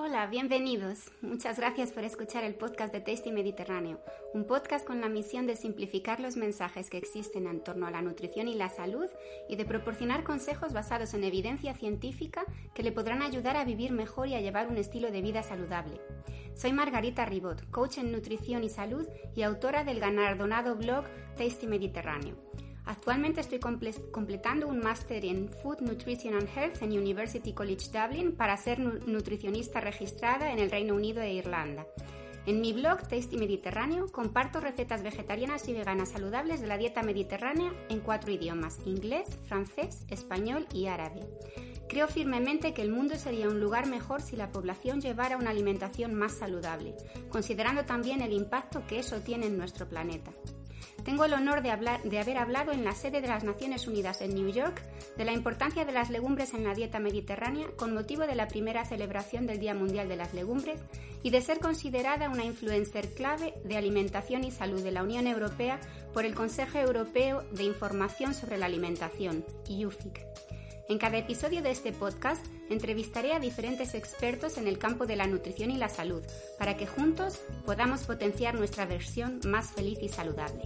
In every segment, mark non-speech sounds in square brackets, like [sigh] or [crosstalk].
Hola, bienvenidos. Muchas gracias por escuchar el podcast de Tasty Mediterráneo, un podcast con la misión de simplificar los mensajes que existen en torno a la nutrición y la salud y de proporcionar consejos basados en evidencia científica que le podrán ayudar a vivir mejor y a llevar un estilo de vida saludable. Soy Margarita Ribot, coach en nutrición y salud y autora del galardonado blog Tasty Mediterráneo. Actualmente estoy completando un máster en Food, Nutrition and Health en University College Dublin para ser nutricionista registrada en el Reino Unido e Irlanda. En mi blog Tasty Mediterráneo comparto recetas vegetarianas y veganas saludables de la dieta mediterránea en cuatro idiomas, inglés, francés, español y árabe. Creo firmemente que el mundo sería un lugar mejor si la población llevara una alimentación más saludable, considerando también el impacto que eso tiene en nuestro planeta. Tengo el honor de, haber hablado en la sede de las Naciones Unidas en New York de la importancia de las legumbres en la dieta mediterránea con motivo de la primera celebración del Día Mundial de las Legumbres y de ser considerada una influencer clave de alimentación y salud de la Unión Europea por el Consejo Europeo de Información sobre la Alimentación, IUFIC. En cada episodio de este podcast entrevistaré a diferentes expertos en el campo de la nutrición y la salud para que juntos podamos potenciar nuestra versión más feliz y saludable.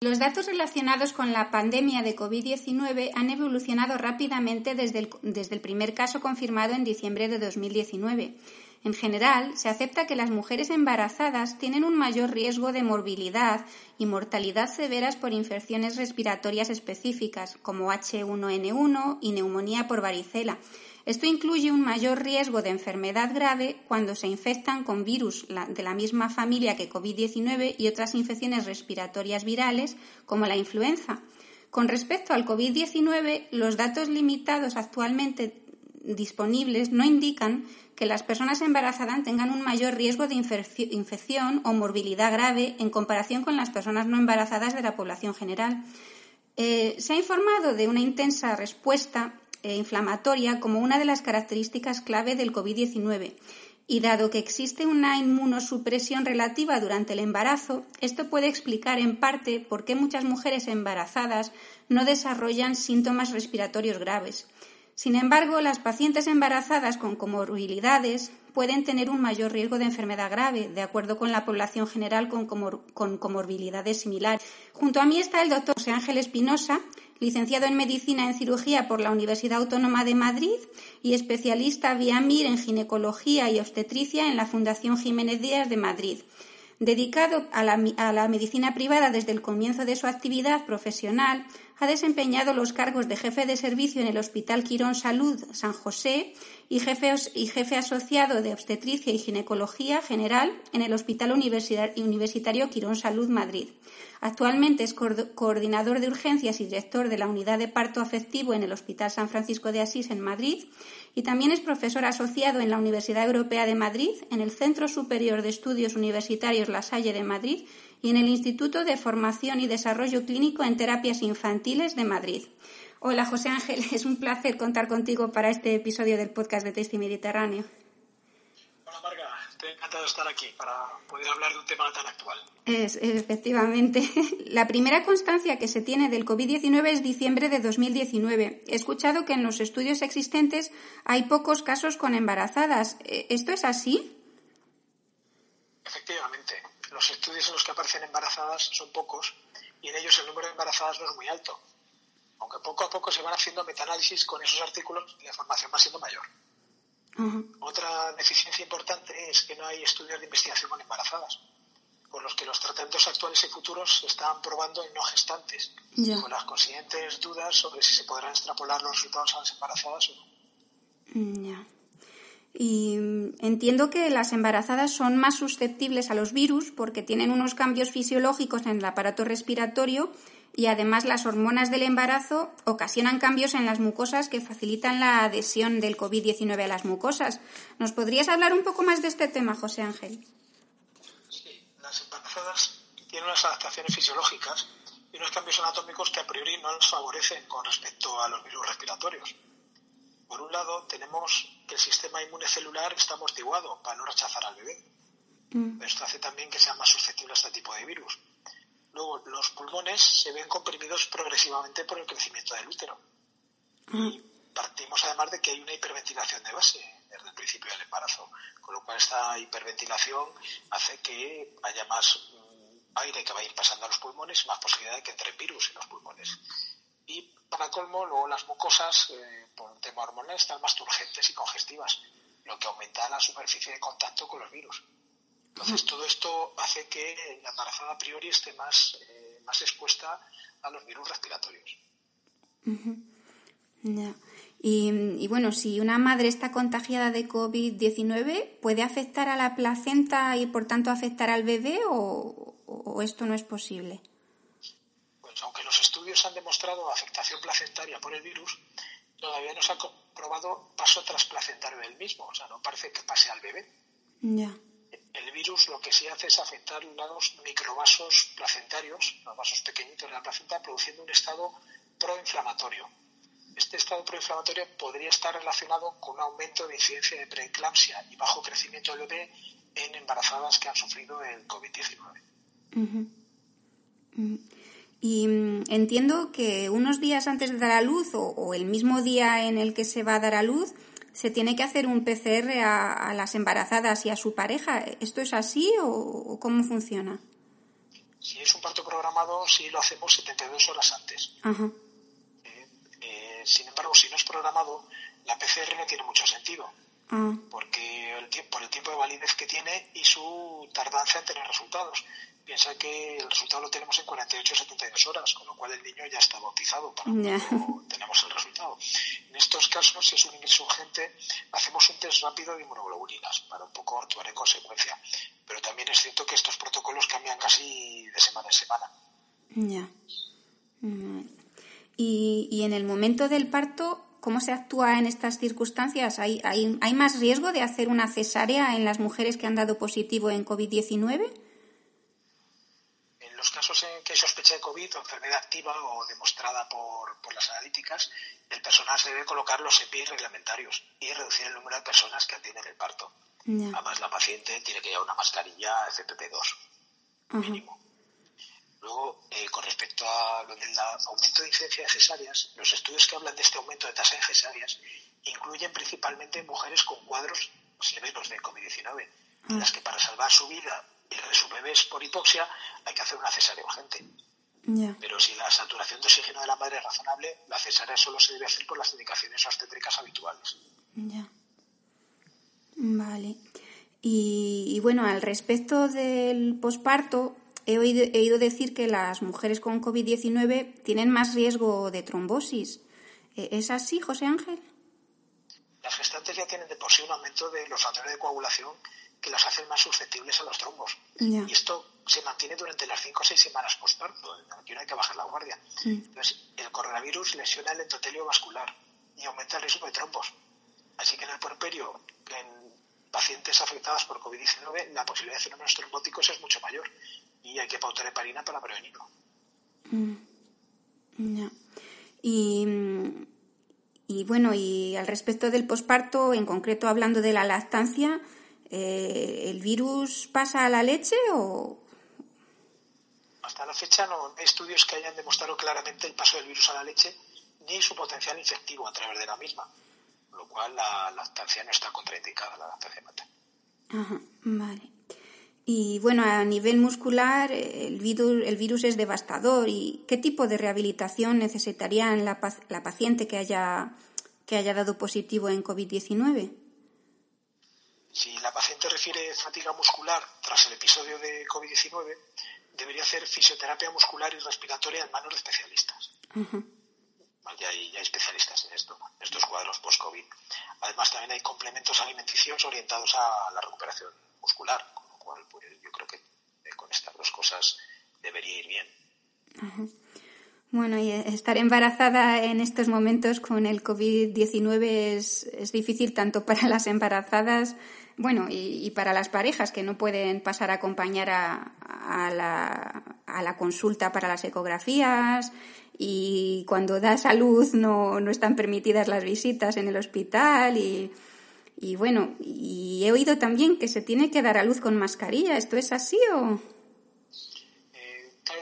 Los datos relacionados con la pandemia de COVID-19 han evolucionado rápidamente desde el, desde el, primer caso confirmado en diciembre de 2019. En general, se acepta que las mujeres embarazadas tienen un mayor riesgo de morbilidad y mortalidad severas por infecciones respiratorias específicas, como H1N1 y neumonía por varicela, esto incluye un mayor riesgo de enfermedad grave cuando se infectan con virus de la misma familia que COVID-19 y otras infecciones respiratorias virales como la influenza. Con respecto al COVID-19, los datos limitados actualmente disponibles no indican que las personas embarazadas tengan un mayor riesgo de infección o morbilidad grave en comparación con las personas no embarazadas de la población general. Eh, se ha informado de una intensa respuesta eh, inflamatoria como una de las características clave del COVID-19. Y dado que existe una inmunosupresión relativa durante el embarazo, esto puede explicar en parte por qué muchas mujeres embarazadas no desarrollan síntomas respiratorios graves. Sin embargo, las pacientes embarazadas con comorbilidades pueden tener un mayor riesgo de enfermedad grave, de acuerdo con la población general con, comorbilidades similares. Junto a mí está el doctor José Ángel Espinosa, licenciado en Medicina en Cirugía por la Universidad Autónoma de Madrid y especialista vía MIR en Ginecología y Obstetricia en la Fundación Jiménez Díaz de Madrid. Dedicado a la medicina privada desde el comienzo de su actividad profesional, ha desempeñado los cargos de jefe de servicio en el Hospital Quirón Salud San José y jefe, asociado de obstetricia y ginecología general en el Hospital Universitario Quirón Salud Madrid. Actualmente es coordinador de urgencias y director de la unidad de parto afectivo en el Hospital San Francisco de Asís en Madrid y también es profesor asociado en la Universidad Europea de Madrid, en el Centro Superior de Estudios Universitarios La Salle de Madrid y en el Instituto de Formación y Desarrollo Clínico en Terapias Infantiles de Madrid. Hola José Ángel, [laughs] es un placer contar contigo para este episodio del podcast de Tasty Mediterráneo. Hola Marga, estoy encantado de estar aquí para poder hablar de un tema tan actual. Es, efectivamente. [laughs] La primera constancia que se tiene del COVID-19 es diciembre de 2019. He escuchado que en los estudios existentes hay pocos casos con embarazadas. ¿Esto es así? Efectivamente los estudios en los que aparecen embarazadas son pocos y en ellos el número de embarazadas no es muy alto. Aunque poco a poco se van haciendo metaanálisis con esos artículos y la información va siendo mayor. Otra deficiencia importante es que no hay estudios de investigación con embarazadas, por los que los tratamientos actuales y futuros se están probando en no gestantes, con las consiguientes dudas sobre si se podrán extrapolar los resultados a las embarazadas o no. Ya. Y mm, entiendo que las embarazadas son más susceptibles a los virus porque tienen unos cambios fisiológicos en el aparato respiratorio y además las hormonas del embarazo ocasionan cambios en las mucosas que facilitan la adhesión del COVID-19 a las mucosas. ¿Nos podrías hablar un poco más de este tema, José Ángel? Sí, las embarazadas tienen unas adaptaciones fisiológicas y unos cambios anatómicos que a priori no les favorecen con respecto a los virus respiratorios. Por un lado, tenemos que el sistema inmune celular está amortiguado para no rechazar al bebé. Mm. Esto hace también que sean más susceptibles a este tipo de virus. Luego, los pulmones se ven comprimidos progresivamente por el crecimiento del útero. Mm. Y partimos además de que hay una hiperventilación de base desde el principio del embarazo, con lo cual esta hiperventilación hace que haya más mm, aire que va a ir pasando a los pulmones y más posibilidad de que entre virus en los pulmones. Y para colmo, luego las mucosas, eh, por hormonal, están más turgentes y congestivas, lo que aumenta la superficie de contacto con los virus. Entonces, todo esto hace que la embarazada a priori esté más, eh, más expuesta a los virus respiratorios. y, bueno, si una madre está contagiada de COVID-19, ¿puede afectar a la placenta y por tanto afectar al bebé o, o, esto no es posible? Pues aunque los estudios han demostrado afectación placentaria por el virus, todavía no se ha comprobado paso trasplacentario del mismo. O sea, no parece que pase al bebé. Ya el virus lo que sí hace es afectar unos microvasos placentarios, los vasos pequeñitos de la placenta, produciendo un estado proinflamatorio. Este estado proinflamatorio podría estar relacionado con un aumento de incidencia de preeclampsia y bajo crecimiento del bebé en embarazadas que han sufrido el COVID-19. Y mm, entiendo que unos días antes de dar a luz o, el mismo día en el que se va a dar a luz, se tiene que hacer un PCR a, las embarazadas y a su pareja. ¿Esto es así o, cómo funciona? Si es un parto programado, sí lo hacemos 72 horas antes. Eh, eh, sin embargo, si no es programado, la PCR no tiene mucho sentido. Ah. Porque el, por el tiempo de validez que tiene y su tardanza en tener resultados. Piensa que el resultado lo tenemos en 48 o 72 horas, con lo cual el niño ya está bautizado para cuando tenemos el resultado. En estos casos, si es un ingreso urgente, hacemos un test rápido de inmunoglobulinas para un poco actuar en consecuencia. Pero también es cierto que estos protocolos cambian casi de semana en semana. Ya. Y, y en el momento del parto, ¿Cómo se actúa en estas circunstancias? ¿Hay, hay, hay más riesgo de hacer una cesárea en las mujeres que han dado positivo en COVID-19? los casos en que hay sospecha de COVID o enfermedad activa o demostrada por, las analíticas, el personal se debe colocar los EPI reglamentarios y reducir el número de personas que atienden el parto. Además, la paciente tiene que llevar una mascarilla FPP2 mínimo. Luego, eh, con respecto a lo del aumento de incidencia de cesáreas, los estudios que hablan de este aumento de tasa de cesáreas incluyen principalmente mujeres con cuadros severos de COVID-19, en las que para salvar su vida y de su bebé es por hipoxia, hay que hacer una cesárea urgente. Pero si la saturación de oxígeno de la madre es razonable, la cesárea solo se debe hacer por las indicaciones obstétricas habituales. Ya. Vale. Y, bueno, al respecto del posparto, he oído, he oído decir que las mujeres con COVID-19 tienen más riesgo de trombosis. ¿E-, ¿Es así, José Ángel? Las gestantes ya tienen de por sí un aumento de los factores de coagulación que las hacen más susceptibles a los trombos. Y esto se mantiene durante las 5 o 6 semanas postparto, aquí no hay que bajar la guardia. Entonces, el coronavirus lesiona el endotelio vascular y aumenta el riesgo de trombos. Así que en el puerperio, en pacientes afectadas por COVID-19, la posibilidad de fenómenos trombóticos es mucho mayor y hay que pautar heparina para prevenirlo. Mm. Y, y bueno, y al respecto del posparto, en concreto hablando de la lactancia, eh, ¿el virus pasa a la leche o...? Hasta la fecha no hay estudios que hayan demostrado claramente el paso del virus a la leche ni su potencial infectivo a través de la misma, lo cual la lactancia no está contraindicada, la lactancia materna. Ajá, vale. Y bueno, a nivel muscular, el virus, el virus es devastador. ¿Y qué tipo de rehabilitación necesitaría la, la paciente que haya, que haya dado positivo en COVID-19? Si la paciente refiere fatiga muscular tras el episodio de COVID-19, debería hacer fisioterapia muscular y respiratoria en manos de especialistas. ya, hay, especialistas en esto, en estos cuadros post-COVID. Además, también hay complementos alimenticios orientados a la recuperación muscular, pues, yo creo que eh, con estas dos cosas debería ir bien. Bueno, y estar embarazada en estos momentos con el COVID-19 es, es, difícil tanto para las embarazadas, bueno, y, para las parejas que no pueden pasar a acompañar a, a, la, a, consulta para las ecografías y cuando da salud no, no están permitidas las visitas en el hospital y, y bueno, y he oído también que se tiene que dar a luz con mascarilla. ¿Esto es así o...?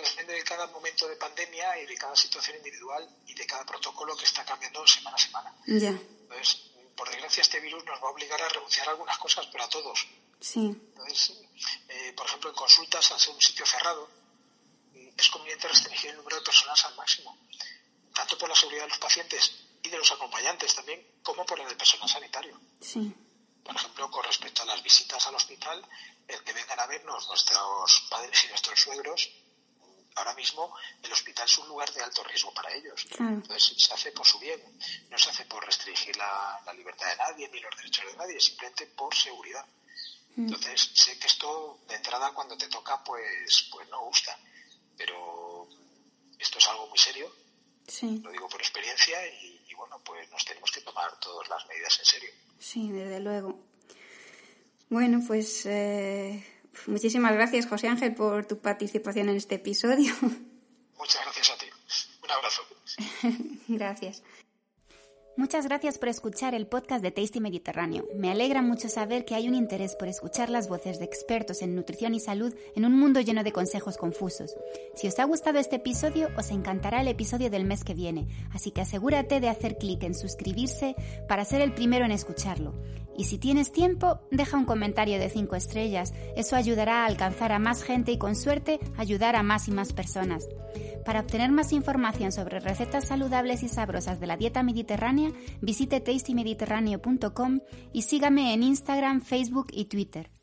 depende de cada momento de pandemia y de cada situación individual y de cada protocolo que está cambiando semana a semana. Ya. Entonces, por desgracia, este virus nos va a obligar a renunciar a algunas cosas, pero a todos. Sí. Entonces, eh, por ejemplo, en consultas, al ser un sitio cerrado, es conveniente restringir el número de personas al máximo, tanto por la seguridad de los pacientes y de los acompañantes también, como por la del personal sanitario. Sí. Por ejemplo, con respecto a las visitas al hospital, el que vengan a vernos nuestros padres y nuestros suegros, ahora mismo el hospital es un lugar de alto riesgo para ellos. Entonces se hace por su bien, no se hace por restringir la, libertad de nadie ni los derechos de nadie, simplemente por seguridad. Mm. Entonces sé que esto de entrada cuando te toca pues, pues no gusta, pero esto es algo muy serio, lo digo por experiencia y bueno, pues nos tenemos que tomar todas las medidas en serio. Sí, desde luego. Bueno, pues eh, muchísimas gracias, José Ángel, por tu participación en este episodio. Muchas gracias a ti. Un abrazo. [laughs] gracias. Muchas gracias por escuchar el podcast de Tasty Mediterráneo. Me alegra mucho saber que hay un interés por escuchar las voces de expertos en nutrición y salud en un mundo lleno de consejos confusos. Si os ha gustado este episodio, os encantará el episodio del mes que viene, así que asegúrate de hacer clic en suscribirse para ser el primero en escucharlo. Y si tienes tiempo, deja un comentario de 5 estrellas. Eso ayudará a alcanzar a más gente y con suerte ayudar a más y más personas. Para obtener más información sobre recetas saludables y sabrosas de la dieta mediterránea, visite tastymediterráneo.com y sígame en Instagram, Facebook y Twitter.